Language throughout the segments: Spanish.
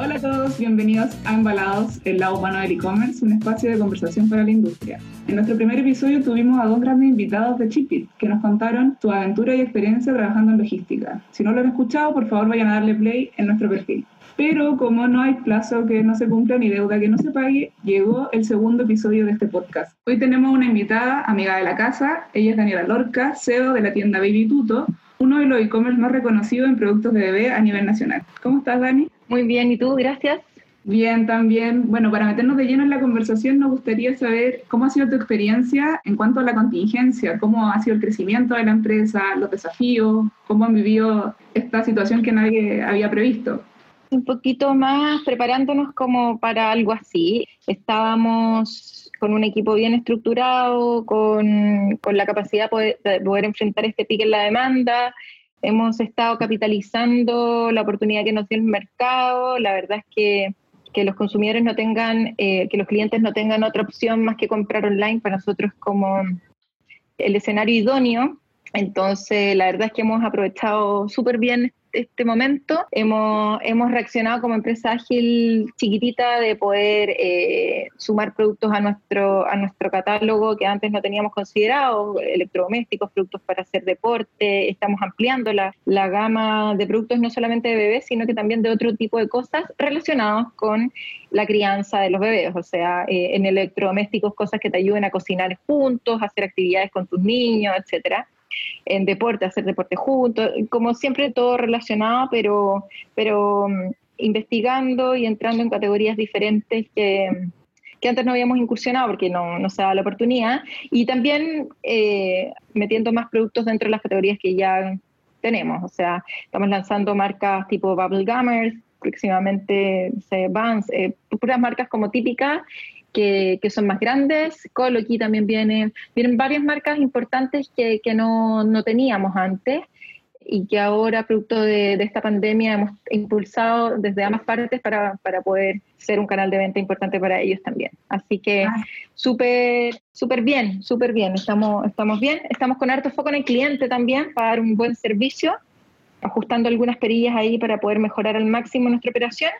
Hola a todos, bienvenidos a Embalados, el lado humano del e-commerce, un espacio de conversación para la industria. En nuestro primer episodio tuvimos a dos grandes invitados de Chipit que nos contaron su aventura y experiencia trabajando en logística. Si no lo han escuchado, por favor vayan a darle play en nuestro perfil. Pero como no hay plazo que no se cumpla ni deuda que no se pague, llegó el segundo episodio de este podcast. Hoy tenemos una invitada, amiga de la casa. Ella es Daniela Lorca, CEO de la tienda Baby Tuto, uno de los e-commerce más reconocidos en productos de bebé a nivel nacional. ¿Cómo estás, Dani? Muy bien, ¿y tú? Gracias. Bien, también. Bueno, para meternos de lleno en la conversación, nos gustaría saber cómo ha sido tu experiencia en cuanto a la contingencia, cómo ha sido el crecimiento de la empresa, los desafíos, cómo han vivido esta situación que nadie había previsto un poquito más preparándonos como para algo así. Estábamos con un equipo bien estructurado, con, con la capacidad de poder, enfrentar este pique en la demanda. Hemos estado capitalizando la oportunidad que nos dio el mercado. La verdad es que, que los consumidores no tengan, eh, que los clientes no tengan otra opción más que comprar online para nosotros como el escenario idóneo. Entonces, la verdad es que hemos aprovechado súper bien este momento. Hemos, hemos reaccionado como empresa ágil chiquitita de poder eh, sumar productos a nuestro, a nuestro catálogo que antes no teníamos considerado, electrodomésticos, productos para hacer deporte. Estamos ampliando la, la gama de productos no solamente de bebés, sino que también de otro tipo de cosas relacionados con la crianza de los bebés, o sea, eh, en electrodomésticos, cosas que te ayuden a cocinar juntos, hacer actividades con tus niños, etcétera en deporte, hacer deporte juntos, como siempre todo relacionado, pero, pero mm, investigando y entrando en categorías diferentes que, que antes no habíamos incursionado porque no, no se daba la oportunidad, y también eh, metiendo más productos dentro de las categorías que ya tenemos, o sea, estamos lanzando marcas tipo Bubble Gummers, próximamente Vans, eh, puras marcas como típicas que, son más grandes. Coloqui también viene, vienen varias marcas importantes que, que no, no, teníamos antes y que ahora, producto de, de, esta pandemia, hemos impulsado desde ambas partes para, para, poder ser un canal de venta importante para ellos también. Así que ah. súper, súper bien, súper bien. Estamos, estamos bien. Estamos con harto foco en el cliente también para dar un buen servicio, ajustando algunas perillas ahí para poder mejorar al máximo nuestra operación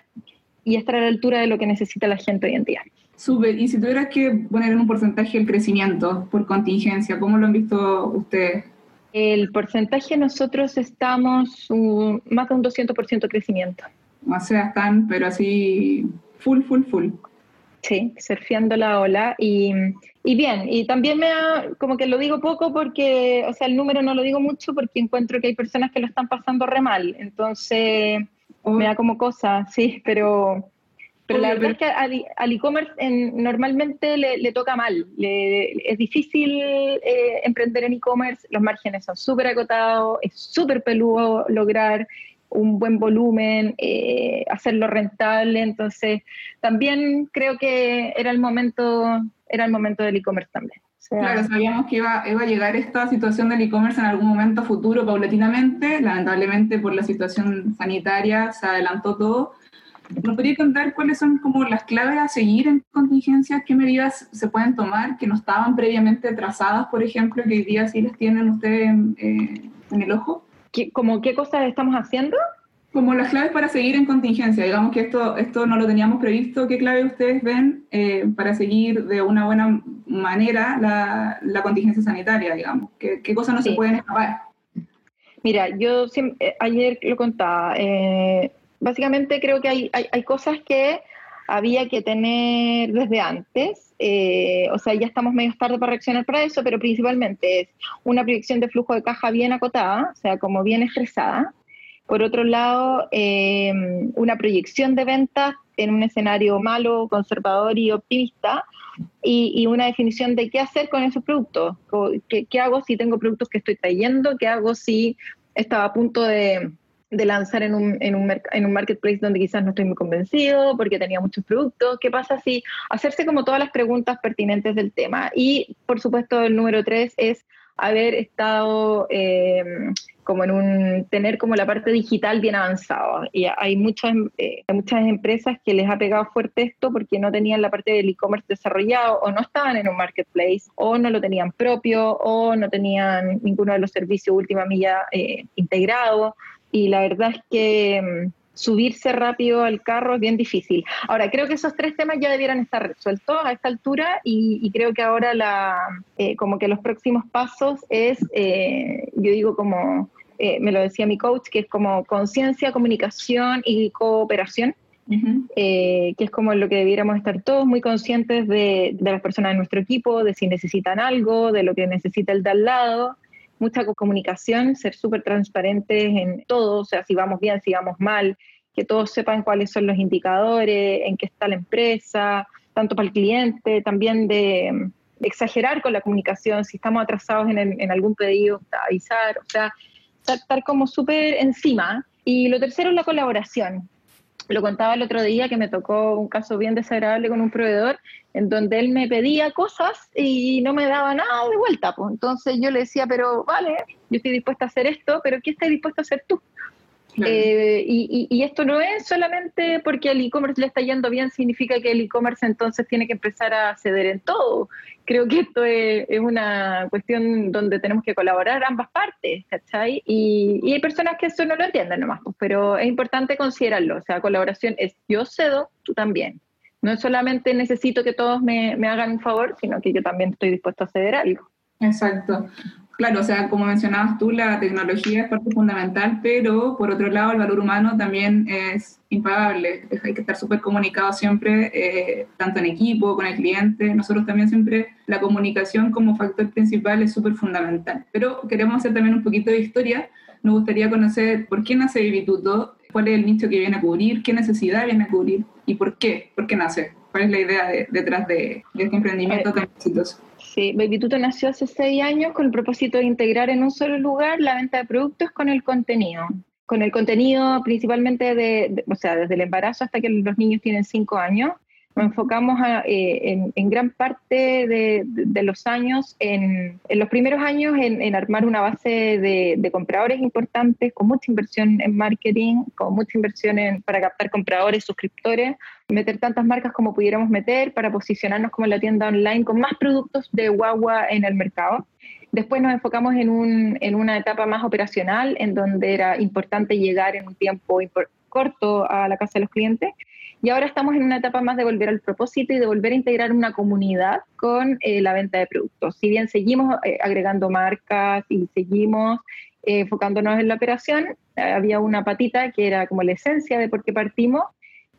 y estar a la altura de lo que necesita la gente hoy en día. Súper. Y si tuvieras que poner en un porcentaje el crecimiento por contingencia, ¿cómo lo han visto ustedes? El porcentaje nosotros estamos más de un 200% de crecimiento. O sea, están, pero así, full, full, full. Sí, surfeando la ola y, y, bien, y también me ha, como que lo digo poco porque, o sea, el número no lo digo mucho porque encuentro que hay personas que lo están pasando re mal, entonces me da como cosa, sí, pero, pero la verdad es que al, e-commerce normalmente le, toca mal. es difícil eh, emprender en e-commerce, los márgenes son súper acotados, es súper peludo lograr un buen volumen, eh, hacerlo rentable. Entonces, también creo que era el momento, era el momento del e-commerce también. claro, sabíamos que iba, iba, a llegar esta situación del e-commerce en algún momento futuro, paulatinamente. Lamentablemente, por la situación sanitaria, se adelantó todo ¿Nos podría contar cuáles son como las claves a seguir en contingencias? ¿Qué medidas se pueden tomar que no estaban previamente trazadas, por ejemplo, que hoy día sí las tienen ustedes eh, en el ojo? ¿Qué, ¿Como qué cosas estamos haciendo? Como las claves para seguir en contingencia. Digamos que esto, esto no lo teníamos previsto. ¿Qué clave ustedes ven eh, para seguir de una buena manera la, la contingencia sanitaria, digamos? ¿Qué, qué cosas no se pueden escapar? Mira, yo eh, ayer lo contaba, eh, básicamente creo que hay, hay, cosas que había que tener desde antes, eh, o sea, ya estamos medio tarde para reaccionar para eso, pero principalmente es una proyección de flujo de caja bien acotada, o sea, como bien expresada. Por otro lado, eh, una proyección de ventas en un escenario malo, conservador y optimista, y, una definición de qué hacer con esos productos. ¿Qué, ¿Qué hago si tengo productos que estoy trayendo? ¿Qué hago si estaba a punto de de lanzar en un, en, un en un marketplace donde quizás no estoy muy convencido porque tenía muchos productos. ¿Qué pasa si hacerse como todas las preguntas pertinentes del tema? Y por supuesto el número tres es haber estado eh, como en un, tener como la parte digital bien avanzado. Y hay muchas, eh, muchas empresas que les ha pegado fuerte esto porque no tenían la parte del e-commerce desarrollado o no estaban en un marketplace o no lo tenían propio o no tenían ninguno de los servicios última milla eh, integrado y la verdad es que mm, subirse rápido al carro es bien difícil. Ahora, creo que esos tres temas ya debieran estar resueltos a esta altura y, creo que ahora la, eh, como que los próximos pasos es, eh, yo digo como, eh, me lo decía mi coach, que es como conciencia, comunicación y cooperación. que es como lo que debiéramos estar todos muy conscientes de, de, las personas de nuestro equipo, de si necesitan algo, de lo que necesita el de al lado, mucha comunicación, ser súper transparentes en todo, o sea, si vamos bien, si vamos mal, que todos sepan cuáles son los indicadores, en qué está la empresa, tanto para el cliente, también de, exagerar con la comunicación, si estamos atrasados en, algún pedido, avisar, o sea, estar como súper encima. Y lo tercero es la colaboración lo contaba el otro día que me tocó un caso bien desagradable con un proveedor en donde él me pedía cosas y no me daba nada de vuelta. Pues. Entonces yo le decía, pero vale, yo estoy dispuesta a hacer esto, pero ¿qué estás dispuesto a hacer tú? Eh, y, esto no es solamente porque el e-commerce le está yendo bien, significa que el e-commerce entonces tiene que empezar a ceder en todo. Creo que esto es, una cuestión donde tenemos que colaborar ambas partes, ¿cachai? Y, hay personas que eso no lo entienden nomás, pues, pero es importante considerarlo. O sea, colaboración es yo cedo, tú también. No es solamente necesito que todos me hagan un favor, sino que yo también estoy dispuesto a ceder algo. Exacto. Claro, o sea, como mencionabas tú, la tecnología es parte fundamental, pero por otro lado el valor humano también es impagable. Hay que estar súper comunicado siempre, eh, tanto en equipo, con el cliente. Nosotros también siempre la comunicación como factor principal es súper fundamental. Pero queremos hacer también un poquito de historia. Nos gustaría conocer por qué nace Vivituto, cuál es el nicho que viene a cubrir, qué necesidad viene a cubrir y por qué, por qué nace. ¿Cuál es la idea detrás de, de, este emprendimiento tan exitoso? Sí, Baby nació hace seis años con el propósito de integrar en un solo lugar la venta de productos con el contenido. Con el contenido principalmente de, o sea, desde el embarazo hasta que los niños tienen cinco años, nos enfocamos eh, en, gran parte de, los años, en, los primeros años, en, armar una base de, compradores importantes, con mucha inversión en marketing, con mucha inversión en, para captar compradores, suscriptores, meter tantas marcas como pudiéramos meter para posicionarnos como la tienda online con más productos de guagua en el mercado. Después nos enfocamos en, un, en una etapa más operacional, en donde era importante llegar en un tiempo corto a la casa de los clientes y ahora estamos en una etapa más de volver al propósito y de volver a integrar una comunidad con eh, la venta de productos. Si bien seguimos eh, agregando marcas y seguimos eh, enfocándonos en la operación, había una patita que era como la esencia de por qué partimos,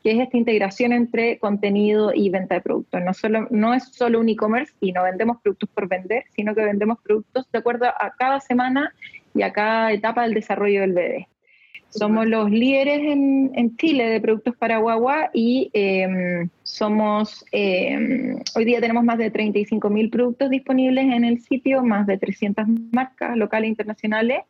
que es esta integración entre contenido y venta de productos. No, solo, no es solo un e-commerce y no vendemos productos por vender, sino que vendemos productos de acuerdo a cada semana y a cada etapa del desarrollo del bebé. Somos los líderes en, Chile de productos para guagua y em, somos, em, hoy día tenemos más de 35 mil productos disponibles en el sitio, más de 300 marcas locales e internacionales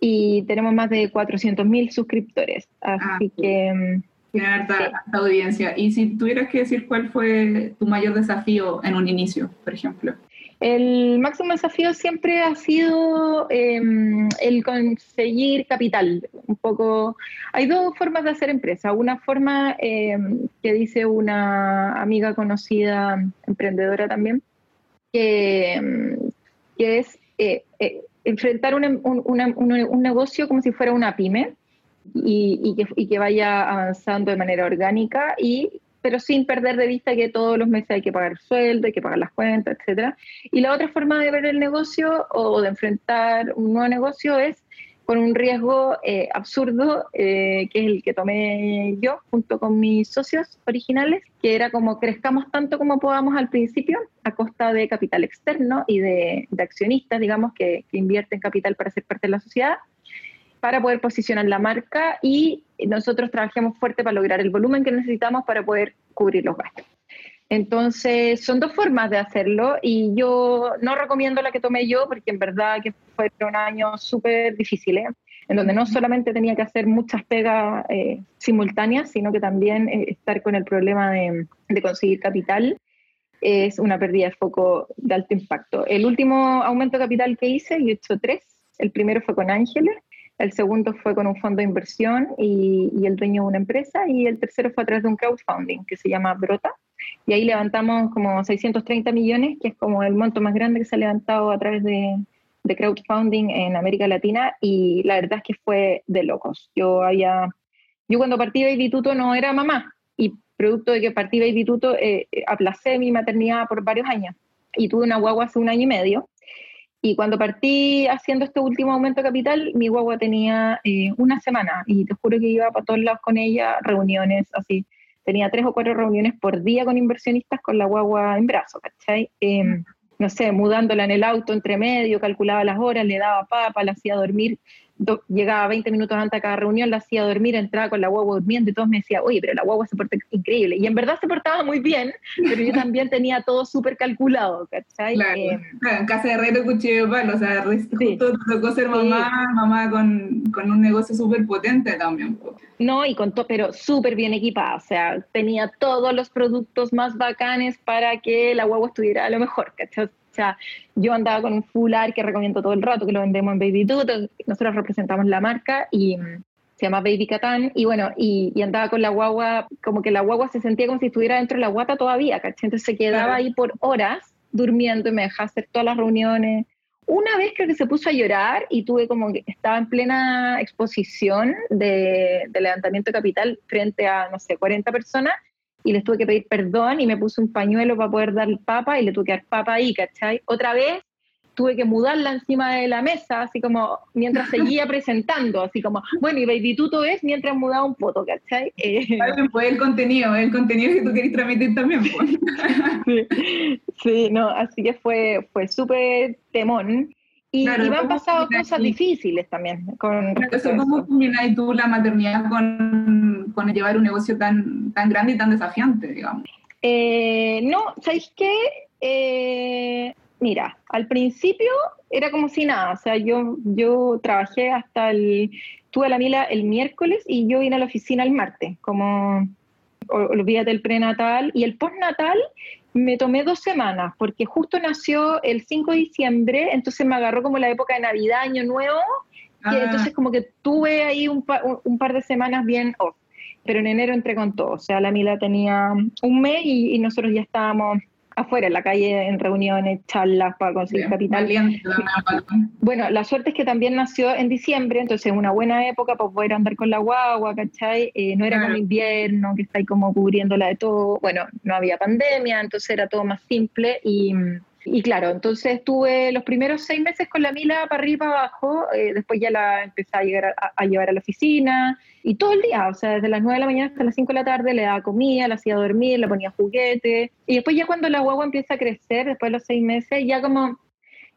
y tenemos más de 400 mil suscriptores. Así ah, que... Em, harta, audiencia. Y si tuvieras que decir cuál fue tu mayor desafío en un inicio, por ejemplo. El máximo desafío siempre ha sido em, el conseguir capital. Un poco, hay dos formas de hacer empresa. Una forma em, que dice una amiga conocida, emprendedora también, que, em, es eh, eh, enfrentar un, un, negocio como si fuera una pyme y, que, y que vaya avanzando de manera orgánica y pero sin perder de vista que todos los meses hay que pagar sueldo, hay que pagar las cuentas, etc. Y la otra forma de ver el negocio o de enfrentar un nuevo negocio es con un riesgo eh, absurdo, eh, que es el que tomé yo junto con mis socios originales, que era como crezcamos tanto como podamos al principio, a costa de capital externo y de, accionistas, digamos, que, que invierten capital para ser parte de la sociedad, para poder posicionar la marca y nosotros trabajamos fuerte para lograr el volumen que necesitamos para poder cubrir los gastos. Entonces, son dos formas de hacerlo y yo no recomiendo la que tomé yo porque en verdad que fue un año súper difícil, ¿eh? en donde no solamente tenía que hacer muchas pegas eh, simultáneas, sino que también eh, estar con el problema de, de conseguir capital es una pérdida de foco de alto impacto. El último aumento de capital que hice, yo he hecho tres, el primero fue con Ángeles, el segundo fue con un fondo de inversión y, el dueño de una empresa, y el tercero fue a través de un crowdfunding que se llama Brota, y ahí levantamos como 630 millones, que es como el monto más grande que se ha levantado a través de, crowdfunding en América Latina, y la verdad es que fue de locos. Yo había yo cuando partí Baby Tuto no era mamá y producto de que partí Baby Tuto eh, aplacé mi maternidad por varios años y tuve una guagua hace un año y medio. Y cuando partí haciendo este último aumento capital, mi guagua tenía eh, una semana y te juro que iba para todos lados con ella, reuniones así. Tenía tres o cuatro reuniones por día con inversionistas con la guagua en brazo, ¿cachai? Em, no sé, mudándola en el auto entre medio, calculaba las horas, le daba papa, la hacía dormir llegaba 20 minutos antes a cada reunión, la hacía dormir, entraba con la guagua durmiendo y todos me decían, oye, pero la guagua se porta increíble. Y en verdad se portaba muy bien, pero yo también tenía todo súper calculado, ¿cachai? Claro, eh, en casa de reto cuchillo de palo, o sea, justo tocó ser mamá, mamá con, con, un negocio súper potente también. No, y con todo, pero súper bien equipada, o sea, tenía todos los productos más bacanes para que la guagua estuviera a lo mejor, ¿cachai? O sea, yo andaba con un fular que recomiendo todo el rato, que lo vendemos en Baby Tuto, nosotros representamos la marca y mm, se llama Baby Catán, y bueno, y, andaba con la guagua, como que la guagua se sentía como si estuviera dentro de la guata todavía, ¿cachai? Entonces se quedaba ahí por horas durmiendo y me dejaba hacer todas las reuniones. Una vez creo que se puso a llorar y tuve como que estaba en plena exposición de, de levantamiento de capital frente a, no sé, 40 personas y les tuve que pedir perdón y me puse un pañuelo para poder dar papa y le tuve que dar papa ahí, ¿cachai? Otra vez tuve que mudarla encima de la mesa, así como mientras seguía presentando, así como, bueno, y Baby Tuto es mientras mudaba un foto, ¿cachai? Eh, pues el contenido, el contenido que tú querés transmitir también. Pues. sí, sí, no, así que fue, fue súper temón. Y, me han pasado cosas difíciles también. Con ¿Cómo combináis tú la maternidad con, con, llevar un negocio tan, tan grande y tan desafiante, digamos? Eh, no, ¿sabéis qué? Eh, mira, al principio era como si nada, o sea, yo, yo trabajé hasta el, tuve la mila el miércoles y yo vine a la oficina el martes, como olvídate del prenatal y el postnatal me tomé dos semanas, porque justo nació el 5 de diciembre, entonces me agarró como la época de Navidad, Año Nuevo, ah. entonces como que tuve ahí un, un, par de semanas bien off, pero en enero entré con todo, o sea, la Mila tenía un mes y nosotros ya estábamos afuera, en la calle, en reuniones, charlas para conseguir capital. Bueno, la suerte es que también nació en diciembre, entonces una buena época para poder andar con la guagua, ¿cachai? Eh, no era como invierno, que está ahí como cubriéndola de todo. Bueno, no había pandemia, entonces era todo más simple y y claro, entonces estuve los primeros seis meses con la Mila para arriba y para abajo, eh, después ya la empecé a, llegar a, llevar a la oficina y todo el día, o sea, desde las nueve de la mañana hasta las cinco de la tarde le daba comida, la hacía dormir, le ponía juguete y después ya cuando la guagua empieza a crecer, después de los seis meses, ya como,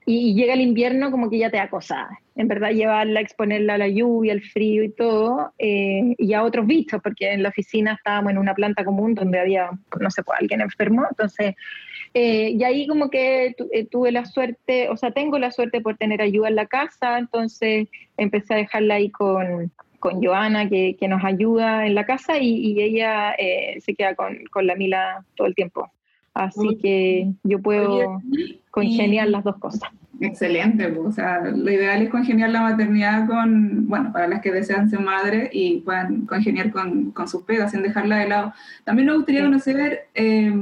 y, llega el invierno como que ya te da cosas, en verdad llevarla, exponerla a la lluvia, al frío y todo, eh, y a otros bichos, porque en la oficina estábamos en una planta común donde había, no sé, pues, alguien enfermo, entonces eh, y ahí como que eh, tuve la suerte, o sea, tengo la suerte por tener ayuda en la casa, entonces empecé a dejarla ahí con, con Joana, que, que, nos ayuda en la casa, y, ella eh, se queda con, con, la Mila todo el tiempo. Así que yo puedo congeniar las dos cosas. Excelente, pues, o sea, lo ideal es congeniar la maternidad con, bueno, para las que desean ser madre y puedan congeniar con, con sus pegas sin dejarla de lado. También me gustaría conocer eh,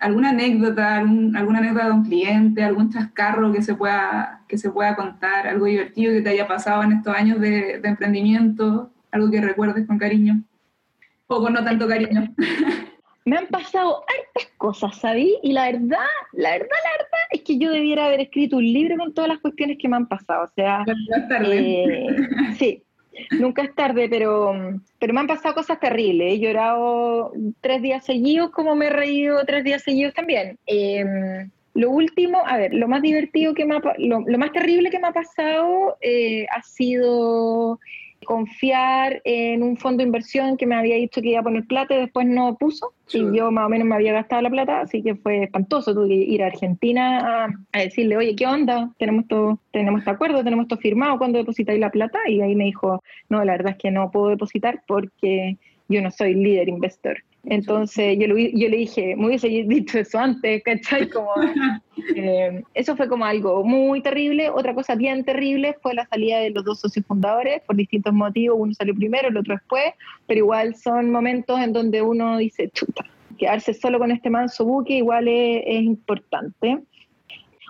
alguna anécdota, alguna anécdota de un cliente, algún chascarro que se, pueda, que se pueda contar, algo divertido que te haya pasado en estos años de, de emprendimiento, algo que recuerdes con cariño o con no tanto cariño. me han pasado hartas cosas, ¿sabí? Y la verdad, la verdad, la verdad es que yo debiera haber escrito un libro con todas las cuestiones que me han pasado. O sea, eh, sí, nunca es tarde, pero, pero me han pasado cosas terribles. He llorado tres días seguidos, como me he reído tres días seguidos también. Em, lo último, a ver, lo más divertido que me ha, lo, lo más terrible que me ha pasado eh, ha sido confiar en un fondo de inversión que me había dicho que iba a poner plata y después no puso. Y yo más o menos me había gastado la plata, así que fue espantoso. Tuve que ir a Argentina a, decirle, oye, ¿qué onda? Tenemos todo, tenemos este acuerdo, tenemos esto firmado, ¿cuándo depositáis la plata? Y ahí me dijo, no, la verdad es que no puedo depositar porque yo no soy líder investor. Entonces yo, yo le dije, me hubiese dicho eso antes, ¿cachai? Como, eh, eso fue como algo muy terrible. Otra cosa bien terrible fue la salida de los dos socios fundadores por distintos motivos. Uno salió primero, el otro después, pero igual son momentos en donde uno dice, chuta, quedarse solo con este manso buque igual es, es importante.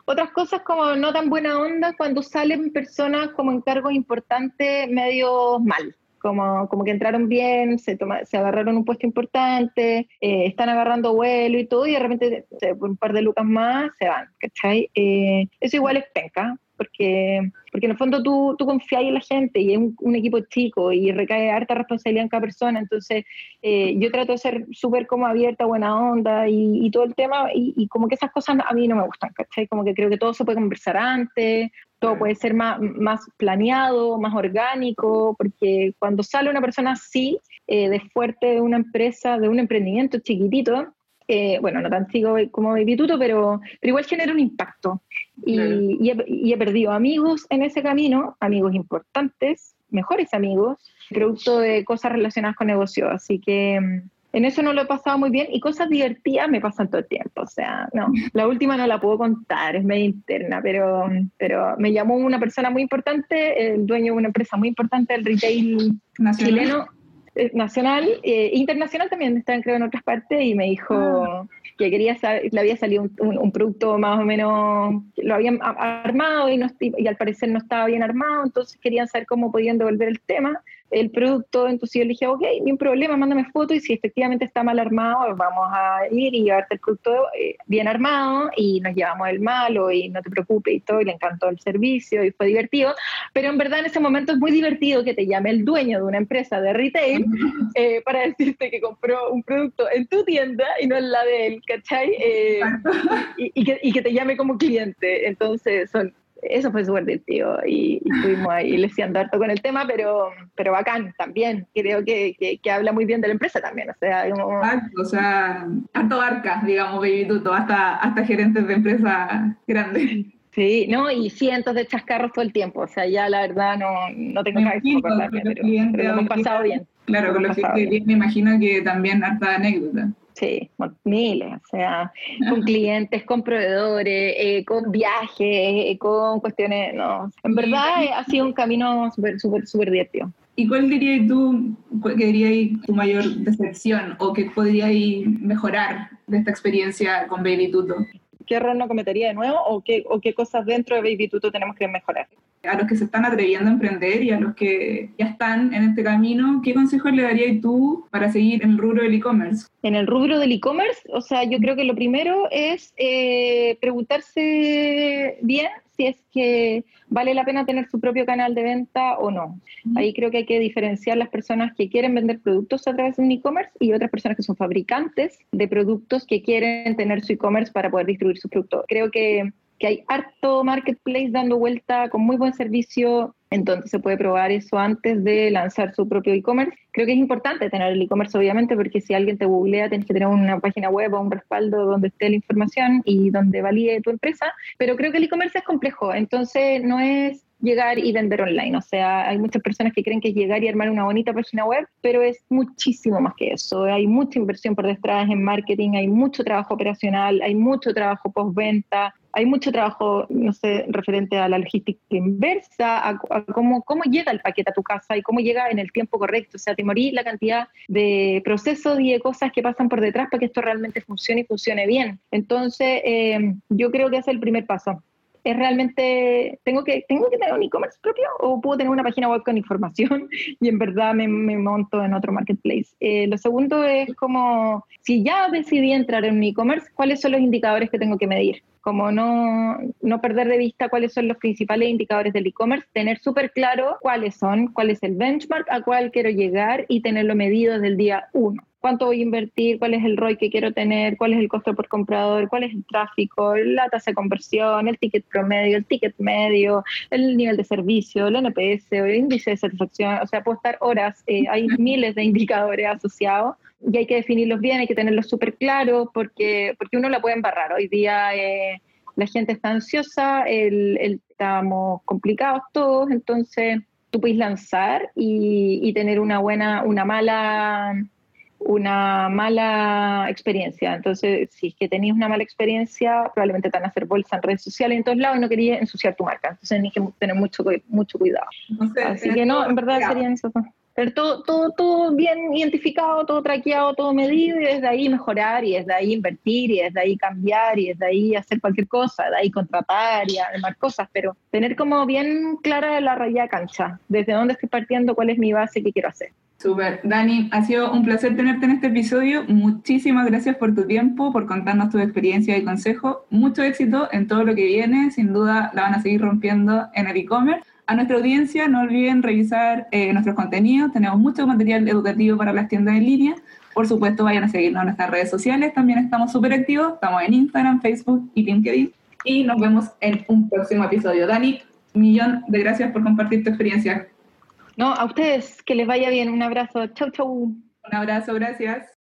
Otras cosas como no tan buena onda cuando salen personas como en cargos importantes medio mal como, como que entraron bien, se, toma, se agarraron un puesto importante, eh, están agarrando vuelo y todo, y de repente por un par de lucas más se van, ¿cachai? Eh, eso igual es penca, porque, porque en el fondo tú, tú confías en la gente y es un, equipo chico y recae harta responsabilidad en cada persona, entonces eh, yo trato de ser súper como abierta, buena onda y, todo el tema, y, y, como que esas cosas a mí no me gustan, ¿cachai? Como que creo que todo se puede conversar antes, todo puede ser más, más planeado, más orgánico, porque cuando sale una persona así, eh, de fuerte de una empresa, de un emprendimiento chiquitito, eh, bueno, no tan chico como Vituto, pero, pero igual genera un impacto. Y, he, perdido amigos en ese camino, amigos importantes, mejores amigos, producto de cosas relacionadas con negocios. Así que mm, en eso no lo he pasado muy bien y cosas divertidas me pasan todo el tiempo. O sea, no, la última no la puedo contar, es medio interna, pero, pero me llamó una persona muy importante, el dueño de una empresa muy importante del retail chileno eh, nacional, eh, internacional también, están creo en otras partes, y me dijo ah. que quería saber, le había salido un, producto más o menos, lo habían armado y, no, y al parecer no estaba bien armado, entonces querían saber cómo podían devolver el tema el producto, entonces yo le dije, ok, ni un problema, mándame foto y si efectivamente está mal armado, vamos a ir y llevarte el producto eh, bien armado y nos llevamos el malo y no te preocupes y todo, y le encantó el servicio y fue divertido, pero en verdad en ese momento es muy divertido que te llame el dueño de una empresa de retail eh, para decirte que compró un producto en tu tienda y no en la de él, ¿cachai? Eh, y, que, y que te llame como cliente, entonces son eso fue súper divertido y, y estuvimos ahí leseando harto con el tema, pero, pero bacán también. Creo que, que, habla muy bien de la empresa también. O sea, como... o sea harto barca, digamos, Baby Tuto, hasta, hasta gerentes de empresas grandes. Sí, no, y cientos de chascarros todo el tiempo. O sea, ya la verdad no, no tengo nada que pero, pero lo hemos pasado bien. Claro, con lo que me imagino que también harta anécdota. Sí, miles, o sea, con clientes, con proveedores, eh, con viajes, eh, con cuestiones, no. En verdad eh, ha sido un camino súper, súper, súper divertido. ¿Y cuál dirías tú, que dirías tu mayor decepción o qué podrías mejorar de esta experiencia con Baby Tuto? ¿Qué error no cometería de nuevo o qué, o qué cosas dentro de Baby Tuto tenemos que mejorar? A los que se están atreviendo a emprender y a los que ya están en este camino, ¿qué consejos le darías tú para seguir en el rubro del e-commerce? En el rubro del e-commerce, o sea, yo creo que lo primero es eh, preguntarse bien si es que vale la pena tener su propio canal de venta o no. Ahí creo que hay que diferenciar las personas que quieren vender productos a través de un e-commerce y otras personas que son fabricantes de productos que quieren tener su e-commerce para poder distribuir su producto. Creo que que hay harto marketplace dando vuelta con muy buen servicio, entonces se puede probar eso antes de lanzar su propio e-commerce. Creo que es importante tener el e-commerce, obviamente, porque si alguien te googlea, tienes que tener una página web o un respaldo donde esté la información y donde valide tu empresa. Pero creo que el e-commerce es complejo, entonces no es llegar y vender online. O sea, hay muchas personas que creen que es llegar y armar una bonita página web, pero es muchísimo más que eso. Hay mucha inversión por detrás en marketing, hay mucho trabajo operacional, hay mucho trabajo postventa, hay mucho trabajo, no sé, referente a la logística inversa, a, cómo, cómo llega el paquete a tu casa y cómo llega en el tiempo correcto. O sea, te morí la cantidad de procesos y de cosas que pasan por detrás para que esto realmente funcione y funcione bien. Entonces, eh, yo creo que es el primer paso es realmente, ¿tengo que, ¿tengo que tener un e-commerce propio o puedo tener una página web con información y en verdad me, monto en otro marketplace? Eh, lo segundo es como, si ya decidí entrar en un e-commerce, ¿cuáles son los indicadores que tengo que medir? Como no, no perder de vista cuáles son los principales indicadores del e-commerce, tener súper claro cuáles son, cuál es el benchmark a cuál quiero llegar y tenerlo medido desde el día uno cuánto voy a invertir, cuál es el ROI que quiero tener, cuál es el costo por comprador, cuál es el tráfico, la tasa de conversión, el ticket promedio, el ticket medio, el nivel de servicio, el NPS, el índice de satisfacción. O sea, puedo estar horas, eh, hay miles de indicadores asociados y hay que definirlos bien, hay que tenerlos súper claros porque, porque uno la puede embarrar. Hoy día eh, la gente está ansiosa, el, estamos complicados todos, entonces tú puedes lanzar y, y tener una buena, una mala una mala experiencia. Entonces, si es que tenéis una mala experiencia, probablemente te van a hacer bolsa en redes sociales en todos lados y no quería ensuciar tu marca. Entonces, tenéis que tener mucho, mucho cuidado. Así que no, en verdad serían esos Pero todo, todo, todo bien identificado, todo traqueado, todo medido y desde ahí mejorar y desde ahí invertir y desde ahí cambiar y desde ahí hacer cualquier cosa, de ahí contratar y armar cosas, pero tener como bien clara la raya cancha, desde dónde estoy partiendo, cuál es mi base, qué quiero hacer. Super. Dani, ha sido un placer tenerte en este episodio. Muchísimas gracias por tu tiempo, por contarnos tu experiencia y consejo. Mucho éxito en todo lo que viene. Sin duda la van a seguir rompiendo en el e-commerce. A nuestra audiencia, no olviden revisar eh, nuestros contenidos. Tenemos mucho material educativo para las tiendas en línea. Por supuesto, vayan a seguirnos en nuestras redes sociales. También estamos súper activos. Estamos en Instagram, Facebook y LinkedIn. Y nos vemos en un próximo episodio. Dani, millón de gracias por compartir tu experiencia. No, a ustedes, que les vaya bien. Un abrazo. Chau, chau. Un abrazo, gracias.